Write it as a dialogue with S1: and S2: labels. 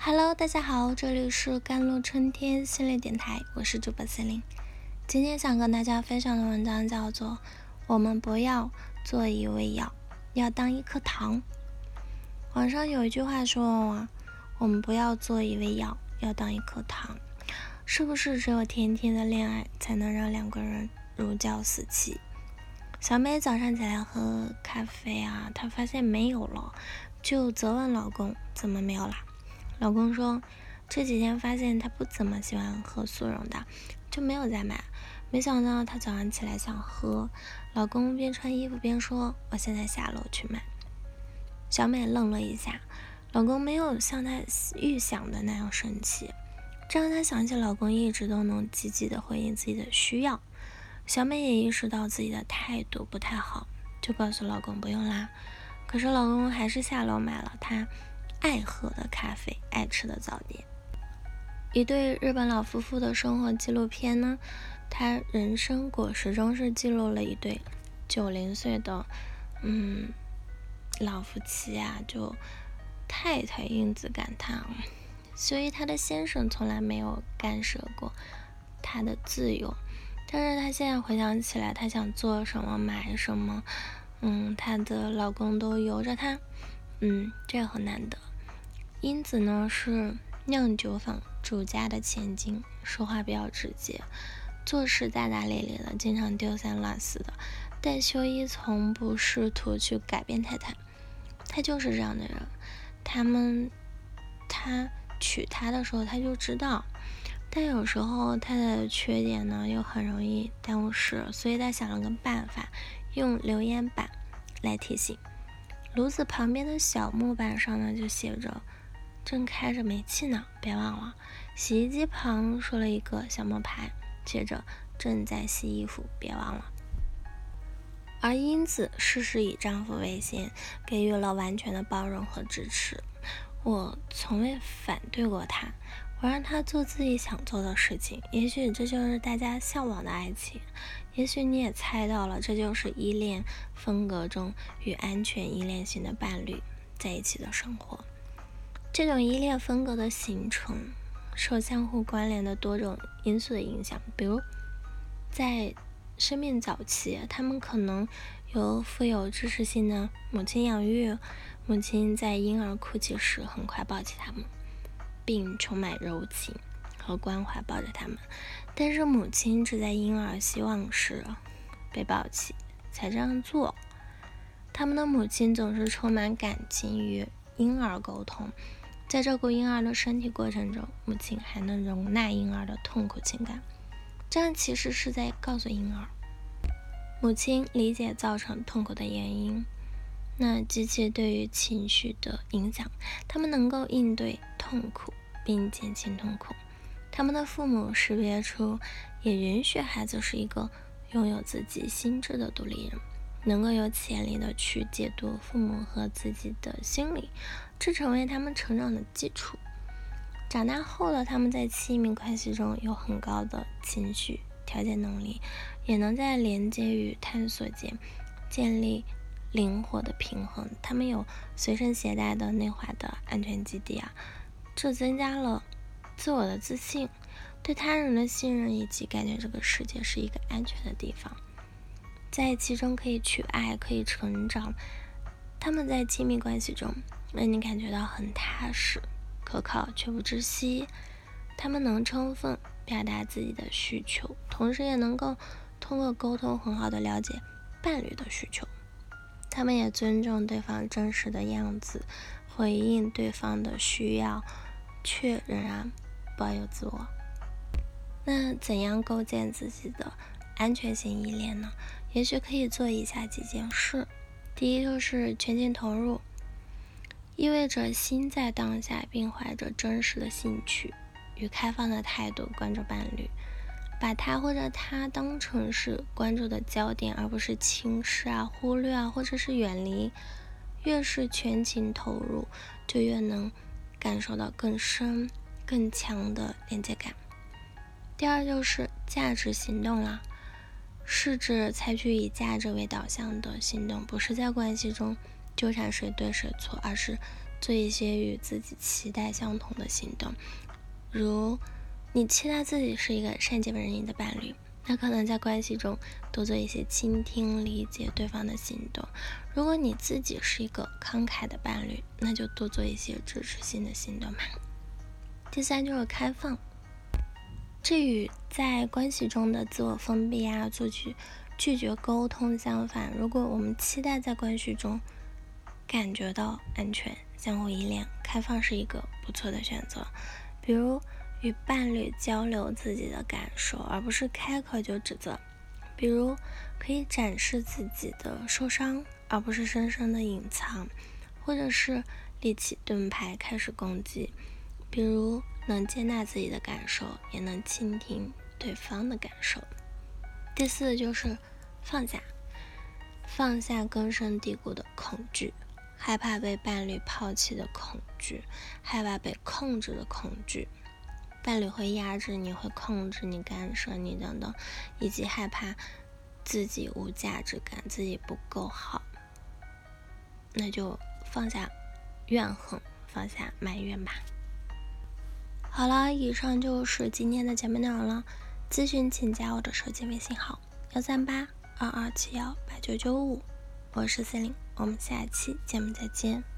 S1: Hello，大家好，这里是甘露春天心理电台，我是主播心灵。今天想跟大家分享的文章叫做《我们不要做一味药，要当一颗糖》。网上有一句话说啊：“我们不要做一味药，要当一颗糖。”是不是只有甜甜的恋爱才能让两个人如胶似漆？小美早上起来喝咖啡啊，她发现没有了，就责问老公：“怎么没有啦？”老公说，这几天发现他不怎么喜欢喝速溶的，就没有再买。没想到他早上起来想喝，老公边穿衣服边说：“我现在下楼去买。”小美愣了一下，老公没有像她预想的那样生气，这让她想起老公一直都能积极的回应自己的需要。小美也意识到自己的态度不太好，就告诉老公不用啦。可是老公还是下楼买了他。爱喝的咖啡，爱吃的早点。一对日本老夫妇的生活纪录片呢，他人生果实中是记录了一对九零岁的嗯老夫妻啊，就太太英子感叹，所以他的先生从来没有干涉过他的自由，但是他现在回想起来，他想做什么买什么，嗯，他的老公都由着他，嗯，这很难得。英子呢是酿酒坊主家的千金，说话比较直接，做事大大咧咧的，经常丢三落四的。但修一从不试图去改变太太，他就是这样的人。他们他娶她的时候他就知道，但有时候他的缺点呢又很容易耽误事，所以他想了个办法，用留言板来提醒。炉子旁边的小木板上呢就写着。正开着煤气呢，别忘了。洗衣机旁竖了一个小木牌，写着正在洗衣服，别忘了。而英子事事以丈夫为先，给予了完全的包容和支持。我从未反对过他，我让他做自己想做的事情。也许这就是大家向往的爱情，也许你也猜到了，这就是依恋风格中与安全依恋型的伴侣在一起的生活。这种依恋风格的形成，受相互关联的多种因素的影响。比如，在生命早期，他们可能由富有知识性的母亲养育，母亲在婴儿哭泣时很快抱起他们，并充满柔情和关怀抱着他们。但是，母亲只在婴儿希望时被抱起才这样做。他们的母亲总是充满感情与婴儿沟通。在照顾婴儿的身体过程中，母亲还能容纳婴儿的痛苦情感，这样其实是在告诉婴儿，母亲理解造成痛苦的原因。那机器对于情绪的影响，他们能够应对痛苦并减轻痛苦。他们的父母识别出，也允许孩子是一个拥有自己心智的独立人。能够有潜力的去解读父母和自己的心理，这成为他们成长的基础。长大后的他们在亲密关系中有很高的情绪调节能力，也能在连接与探索间建立灵活的平衡。他们有随身携带的内化的安全基地啊，这增加了自我的自信、对他人的信任以及感觉这个世界是一个安全的地方。在其中可以去爱，可以成长。他们在亲密关系中让你感觉到很踏实、可靠却不窒息。他们能充分表达自己的需求，同时也能够通过沟通很好的了解伴侣的需求。他们也尊重对方真实的样子，回应对方的需要，却仍然保有自我。那怎样构建自己的安全性依恋呢？也许可以做以下几件事：第一，就是全情投入，意味着心在当下，并怀着真实的兴趣与开放的态度关注伴侣，把他或者他当成是关注的焦点，而不是轻视啊、忽略啊，或者是远离。越是全情投入，就越能感受到更深、更强的连接感。第二，就是价值行动啦。是指采取以价值为导向的行动，不是在关系中纠缠谁对谁错，而是做一些与自己期待相同的行动。如你期待自己是一个善解人意的伴侣，那可能在关系中多做一些倾听、理解对方的行动。如果你自己是一个慷慨的伴侣，那就多做一些支持性的行动嘛。第三就是开放。这与在关系中的自我封闭啊，拒拒绝沟通相反。如果我们期待在关系中感觉到安全、相互依恋，开放是一个不错的选择。比如与伴侣交流自己的感受，而不是开口就指责；比如可以展示自己的受伤，而不是深深的隐藏；或者是立起盾牌开始攻击；比如。能接纳自己的感受，也能倾听对方的感受。第四就是放下，放下根深蒂固的恐惧，害怕被伴侣抛弃的恐惧，害怕被控制的恐惧，伴侣会压制你，会控制你，干涉你等等，以及害怕自己无价值感，自己不够好，那就放下怨恨，放下埋怨吧。好了，以上就是今天的节目内容了。咨询请加我的手机微信号：幺三八二二七幺八九九五，我是四零，我们下期节目再见。